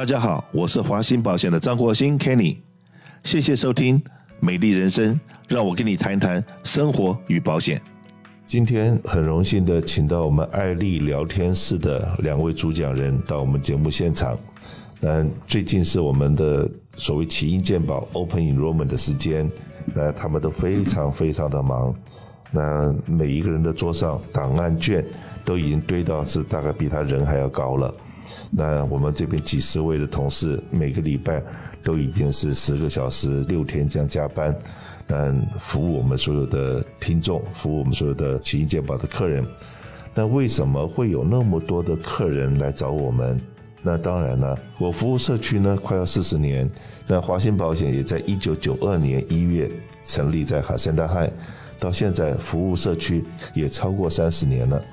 大家好，我是华兴保险的张国兴 Kenny，谢谢收听《美丽人生》，让我跟你谈一谈生活与保险。今天很荣幸的请到我们爱丽聊天室的两位主讲人到我们节目现场。那最近是我们的所谓起因健保 Open Enrollment 的时间，那他们都非常非常的忙。那每一个人的桌上档案卷都已经堆到是大概比他人还要高了。那我们这边几十位的同事，每个礼拜都已经是十个小时、六天这样加班，嗯，服务我们所有的听众，服务我们所有的奇异健保的客人。那为什么会有那么多的客人来找我们？那当然呢，我服务社区呢快要四十年，那华兴保险也在一九九二年一月成立在海山大汉，到现在服务社区也超过三十年了。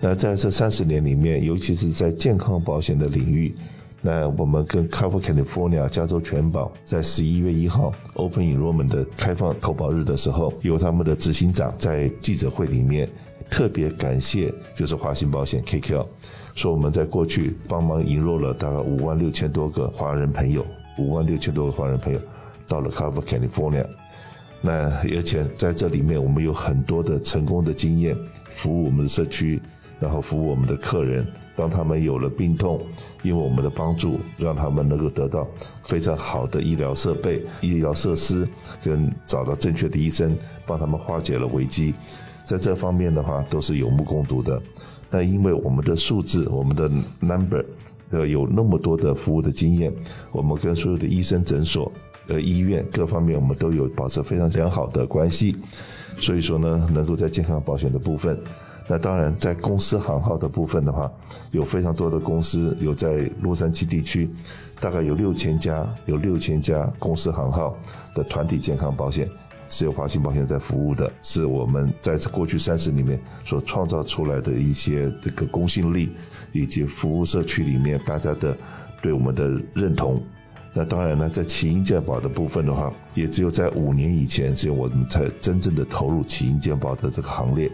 那在这三十年里面，尤其是在健康保险的领域，那我们跟 Cover California 加州全保在十一月一号 Open Enrollment 的开放投保日的时候，由他们的执行长在记者会里面特别感谢，就是华兴保险 KQ，说我们在过去帮忙引入了大概五万六千多个华人朋友，五万六千多个华人朋友到了 Cover California，那而且在这里面我们有很多的成功的经验，服务我们的社区。然后服务我们的客人，当他们有了病痛，因为我们的帮助，让他们能够得到非常好的医疗设备、医疗设施，跟找到正确的医生，帮他们化解了危机。在这方面的话，都是有目共睹的。那因为我们的数字，我们的 number，呃，有那么多的服务的经验，我们跟所有的医生诊所、呃医院各方面，我们都有保持非常良好的关系。所以说呢，能够在健康保险的部分。那当然，在公司行号的部分的话，有非常多的公司有在洛杉矶地区，大概有六千家，有六千家公司行号的团体健康保险是由华信保险在服务的，是我们在过去三十里面所创造出来的一些这个公信力，以及服务社区里面大家的对我们的认同。那当然呢，在起因健保的部分的话，也只有在五年以前，只有我们才真正的投入起因健保的这个行列。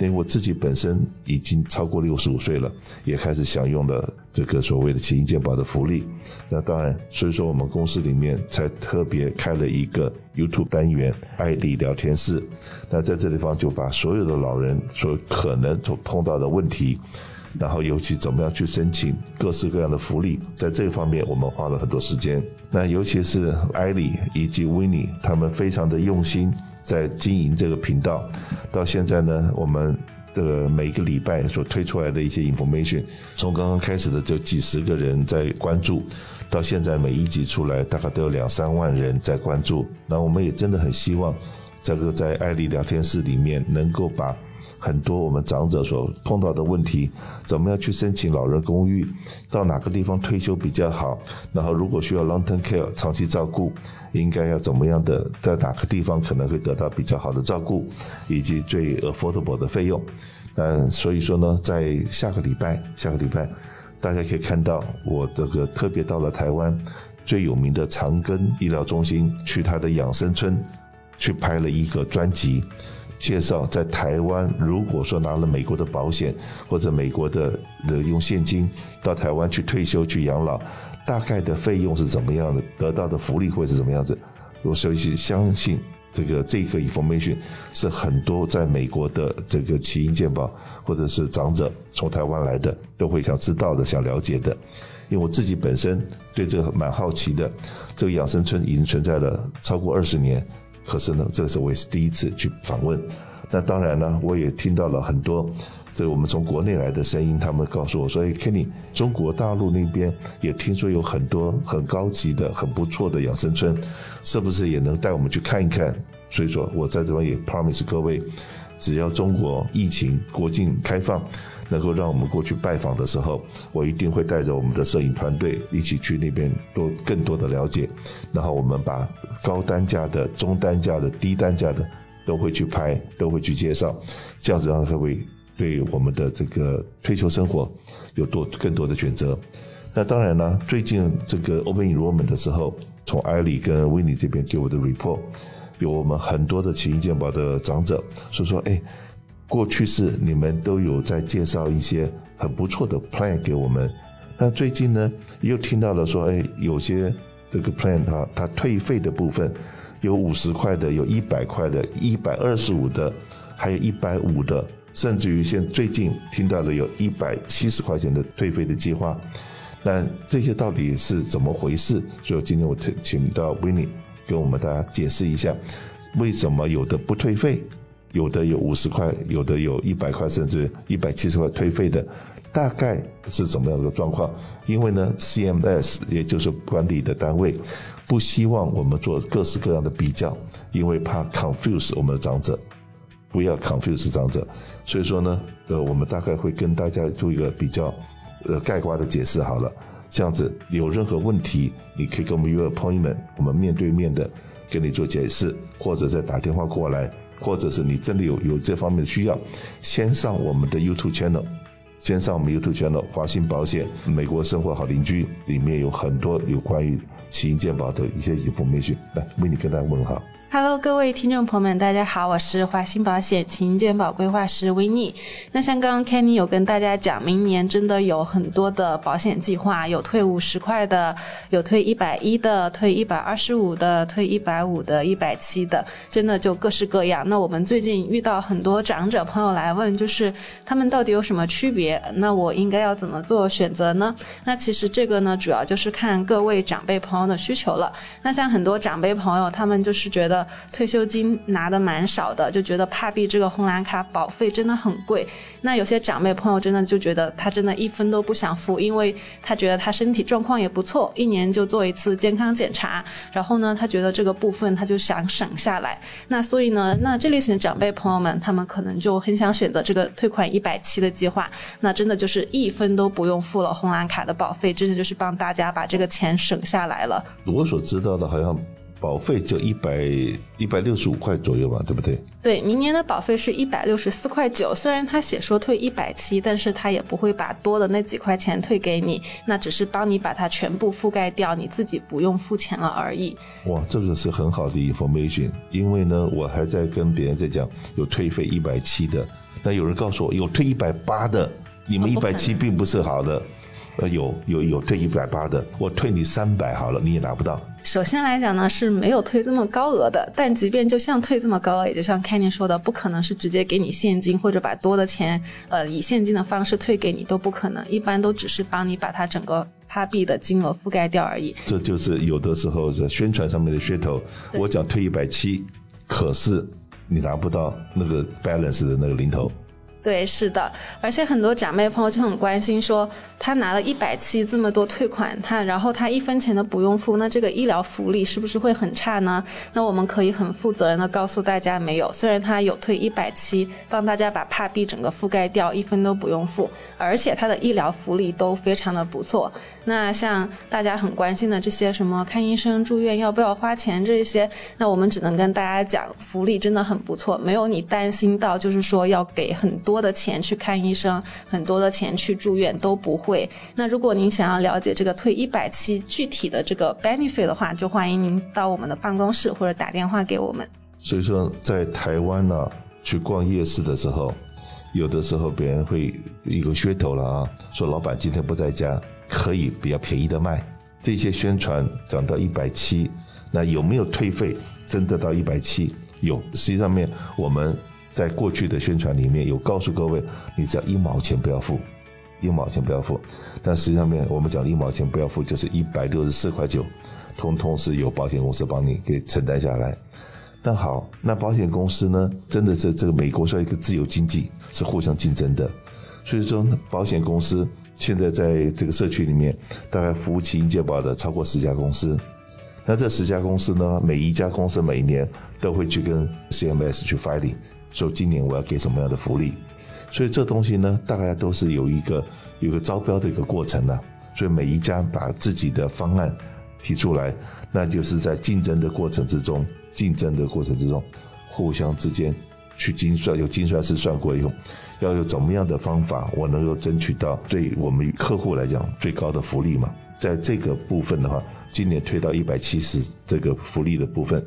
因为我自己本身已经超过六十五岁了，也开始享用了这个所谓的起因健保的福利。那当然，所以说我们公司里面才特别开了一个 YouTube 单元“爱丽聊天室”。那在这地方就把所有的老人所可能所碰到的问题，然后尤其怎么样去申请各式各样的福利，在这方面我们花了很多时间。那尤其是艾丽以及维尼，他们非常的用心。在经营这个频道，到现在呢，我们的每个礼拜所推出来的一些 information，从刚刚开始的就几十个人在关注，到现在每一集出来大概都有两三万人在关注。那我们也真的很希望，这个在爱丽聊天室里面能够把。很多我们长者所碰到的问题，怎么样去申请老人公寓？到哪个地方退休比较好？然后如果需要 long-term care 长期照顾，应该要怎么样的？在哪个地方可能会得到比较好的照顾，以及最 affordable 的费用？嗯，所以说呢，在下个礼拜，下个礼拜，大家可以看到我这个特别到了台湾最有名的长庚医疗中心，去他的养生村去拍了一个专辑。介绍在台湾，如果说拿了美国的保险或者美国的的用现金到台湾去退休去养老，大概的费用是怎么样的，得到的福利会是怎么样子？我所以相信这个这个 information 是很多在美国的这个起因健保或者是长者从台湾来的都会想知道的、想了解的。因为我自己本身对这个蛮好奇的，这个养生村已经存在了超过二十年。可是呢，这个是我也是第一次去访问。那当然呢，我也听到了很多这个我们从国内来的声音，他们告诉我说：“哎，Kenny，中国大陆那边也听说有很多很高级的、很不错的养生村，是不是也能带我们去看一看？”所以说，我在这边也 promise 各位，只要中国疫情国境开放。能够让我们过去拜访的时候，我一定会带着我们的摄影团队一起去那边多更多的了解，然后我们把高单价的、中单价的、低单价的都会去拍，都会去介绍，这样子让各位对我们的这个退休生活有多更多的选择。那当然呢，最近这个 Open Enrollment 的时候，从艾里跟维尼这边给我的 report，有我们很多的奇异健保的长者所以说，哎。过去是你们都有在介绍一些很不错的 plan 给我们，那最近呢，又听到了说，哎，有些这个 plan 它它退费的部分，有五十块的，有一百块的，一百二十五的，还有一百五的，甚至于现最近听到了有一百七十块钱的退费的计划。那这些到底是怎么回事？所以今天我请请到 w 跟我们大家解释一下，为什么有的不退费，有的有五十块，有的有一百块，甚至一百七十块退费的。大概是怎么样的状况？因为呢，CMS 也就是管理的单位，不希望我们做各式各样的比较，因为怕 confuse 我们的长者，不要 confuse 长者。所以说呢，呃，我们大概会跟大家做一个比较，呃，概括的解释好了。这样子有任何问题，你可以跟我们约 appointment，我们面对面的跟你做解释，或者再打电话过来，或者是你真的有有这方面的需要，先上我们的 YouTube channel。先上我们 YouTube channel 华兴保险美国生活好邻居，里面有很多有关于起因健保的一些音频培训来为你跟大家问好。Hello，各位听众朋友们，大家好，我是华兴保险勤健保规划师维尼。那像刚刚 Kenny 有跟大家讲，明年真的有很多的保险计划，有退五十块的，有退一百一的，退一百二十五的，退一百五的，一百七的，真的就各式各样。那我们最近遇到很多长者朋友来问，就是他们到底有什么区别？那我应该要怎么做选择呢？那其实这个呢，主要就是看各位长辈朋友的需求了。那像很多长辈朋友，他们就是觉得。退休金拿的蛮少的，就觉得帕币这个红蓝卡保费真的很贵。那有些长辈朋友真的就觉得他真的一分都不想付，因为他觉得他身体状况也不错，一年就做一次健康检查。然后呢，他觉得这个部分他就想省下来。那所以呢，那这类型的长辈朋友们，他们可能就很想选择这个退款一百七的计划。那真的就是一分都不用付了红蓝卡的保费，真的就是帮大家把这个钱省下来了。我所知道的，好像。保费就一百一百六十五块左右吧，对不对？对，明年的保费是一百六十四块九。虽然他写说退一百七，但是他也不会把多的那几块钱退给你，那只是帮你把它全部覆盖掉，你自己不用付钱了而已。哇，这个是很好的 information，因为呢，我还在跟别人在讲有退费一百七的，那有人告诉我有退一百八的，你们一百七并不是好的。呃，有有有退一百八的，我退你三百好了，你也拿不到。首先来讲呢，是没有退这么高额的，但即便就像退这么高额，也就像 Kenny 说的，不可能是直接给你现金或者把多的钱，呃，以现金的方式退给你都不可能，一般都只是帮你把它整个趴币的金额覆盖掉而已。这就是有的时候在宣传上面的噱头，我讲退一百七，可是你拿不到那个 balance 的那个零头。对，是的，而且很多长辈朋友就很关心，说他拿了一百七这么多退款，他然后他一分钱都不用付，那这个医疗福利是不是会很差呢？那我们可以很负责任的告诉大家，没有，虽然他有退一百七，帮大家把帕币整个覆盖掉，一分都不用付，而且他的医疗福利都非常的不错。那像大家很关心的这些什么看医生、住院要不要花钱这些，那我们只能跟大家讲，福利真的很不错，没有你担心到就是说要给很多。多的钱去看医生，很多的钱去住院都不会。那如果您想要了解这个退一百期具体的这个 benefit 的话，就欢迎您到我们的办公室或者打电话给我们。所以说，在台湾呢，去逛夜市的时候，有的时候别人会一个噱头了啊，说老板今天不在家，可以比较便宜的卖。这些宣传讲到一百七，那有没有退费？真的到一百七？有，实际上面我们。在过去的宣传里面有告诉各位，你只要一毛钱不要付，一毛钱不要付。但实际上面我们讲一毛钱不要付，就是一百六十四块九，通通是由保险公司帮你给承担下来。那好，那保险公司呢，真的是这个美国是一个自由经济，是互相竞争的。所以说，保险公司现在在这个社区里面，大概服务起因健保的超过十家公司。那这十家公司呢，每一家公司每年都会去跟 CMS 去 filing。说今年我要给什么样的福利，所以这东西呢，大概都是有一个有个招标的一个过程的。所以每一家把自己的方案提出来，那就是在竞争的过程之中，竞争的过程之中，互相之间去精算，有精算师算过以后，要有怎么样的方法，我能够争取到对我们客户来讲最高的福利嘛？在这个部分的话，今年推到一百七十这个福利的部分。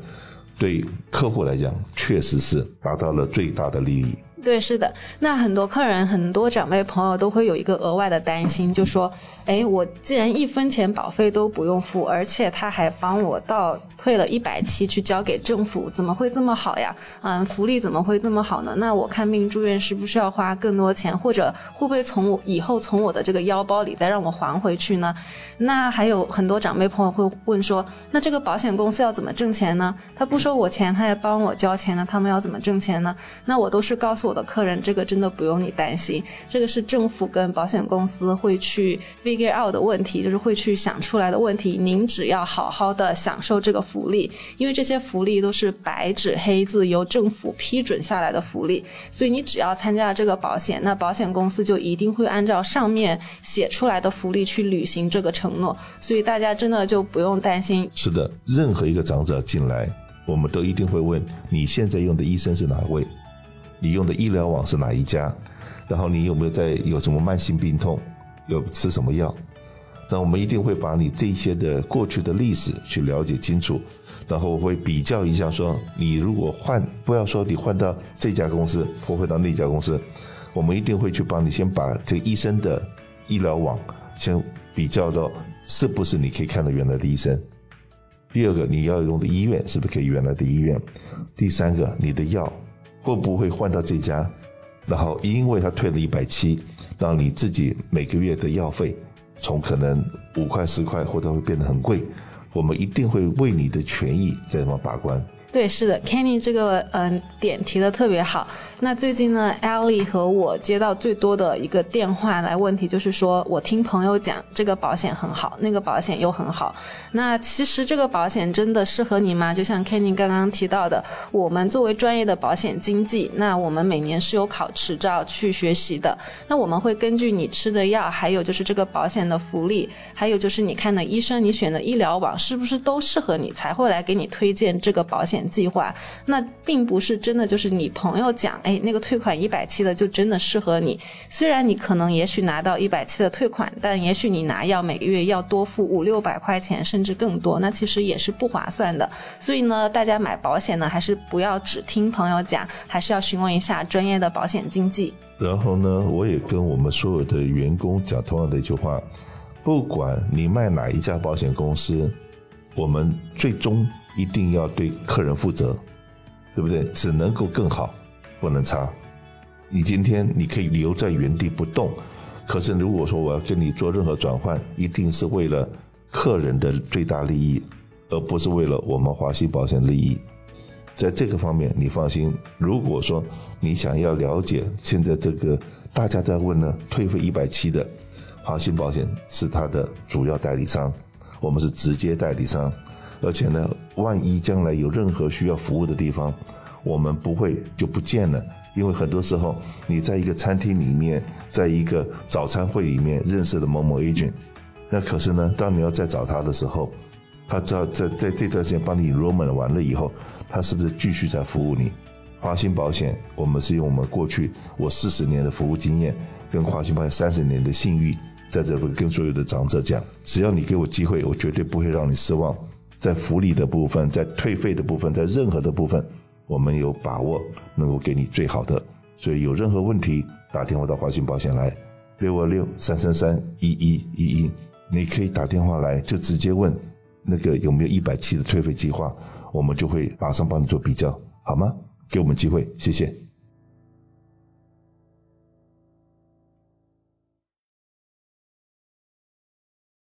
对客户来讲，确实是达到了最大的利益。对，是的。那很多客人、很多长辈朋友都会有一个额外的担心，就说：“哎，我既然一分钱保费都不用付，而且他还帮我倒退了一百期去交给政府，怎么会这么好呀？嗯，福利怎么会这么好呢？那我看病住院是不是要花更多钱，或者会不会从我以后从我的这个腰包里再让我还回去呢？那还有很多长辈朋友会问说：那这个保险公司要怎么挣钱呢？他不收我钱，他还帮我交钱呢，他们要怎么挣钱呢？那我都是告诉。我的客人，这个真的不用你担心，这个是政府跟保险公司会去 figure out 的问题，就是会去想出来的问题。您只要好好的享受这个福利，因为这些福利都是白纸黑字由政府批准下来的福利，所以你只要参加了这个保险，那保险公司就一定会按照上面写出来的福利去履行这个承诺，所以大家真的就不用担心。是的，任何一个长者进来，我们都一定会问你现在用的医生是哪位。你用的医疗网是哪一家？然后你有没有在有什么慢性病痛？有吃什么药？那我们一定会把你这些的过去的历史去了解清楚，然后我会比较一下，说你如果换，不要说你换到这家公司或回到那家公司，我们一定会去帮你先把这个医生的医疗网先比较到是不是你可以看到原来的医生。第二个，你要用的医院是不是可以原来的医院？第三个，你的药。会不会换到这家？然后因为他退了一百七，让你自己每个月的药费从可能五块十块，或者会变得很贵。我们一定会为你的权益在什么把关。对，是的，Kenny 这个嗯点提的特别好。那最近呢，Ellie 和我接到最多的一个电话来问题就是说，我听朋友讲这个保险很好，那个保险又很好。那其实这个保险真的适合你吗？就像 Kenny 刚刚提到的，我们作为专业的保险经纪，那我们每年是有考持照去学习的。那我们会根据你吃的药，还有就是这个保险的福利，还有就是你看的医生，你选的医疗网是不是都适合你，才会来给你推荐这个保险计划。那并不是真的就是你朋友讲。哎，那个退款一百七的就真的适合你。虽然你可能也许拿到一百七的退款，但也许你拿药每个月要多付五六百块钱，甚至更多，那其实也是不划算的。所以呢，大家买保险呢，还是不要只听朋友讲，还是要询问一下专业的保险经纪。然后呢，我也跟我们所有的员工讲同样的一句话：，不管你卖哪一家保险公司，我们最终一定要对客人负责，对不对？只能够更好。不能差，你今天你可以留在原地不动，可是如果说我要跟你做任何转换，一定是为了客人的最大利益，而不是为了我们华西保险利益。在这个方面，你放心。如果说你想要了解，现在这个大家在问呢，退费一百七的华信保险是它的主要代理商，我们是直接代理商，而且呢，万一将来有任何需要服务的地方。我们不会就不见了，因为很多时候你在一个餐厅里面，在一个早餐会里面认识了某某 agent，那可是呢，当你要再找他的时候，他知道在在这段时间帮你 enrollment 完了以后，他是不是继续在服务你？华兴保险，我们是用我们过去我四十年的服务经验，跟华兴保险三十年的信誉，在这边跟所有的长者讲，只要你给我机会，我绝对不会让你失望，在福利的部分，在退费的部分，在任何的部分。我们有把握能够给你最好的，所以有任何问题打电话到华信保险来，六二六三三三一一一一，你可以打电话来就直接问那个有没有一百七的退费计划，我们就会马上帮你做比较，好吗？给我们机会，谢谢。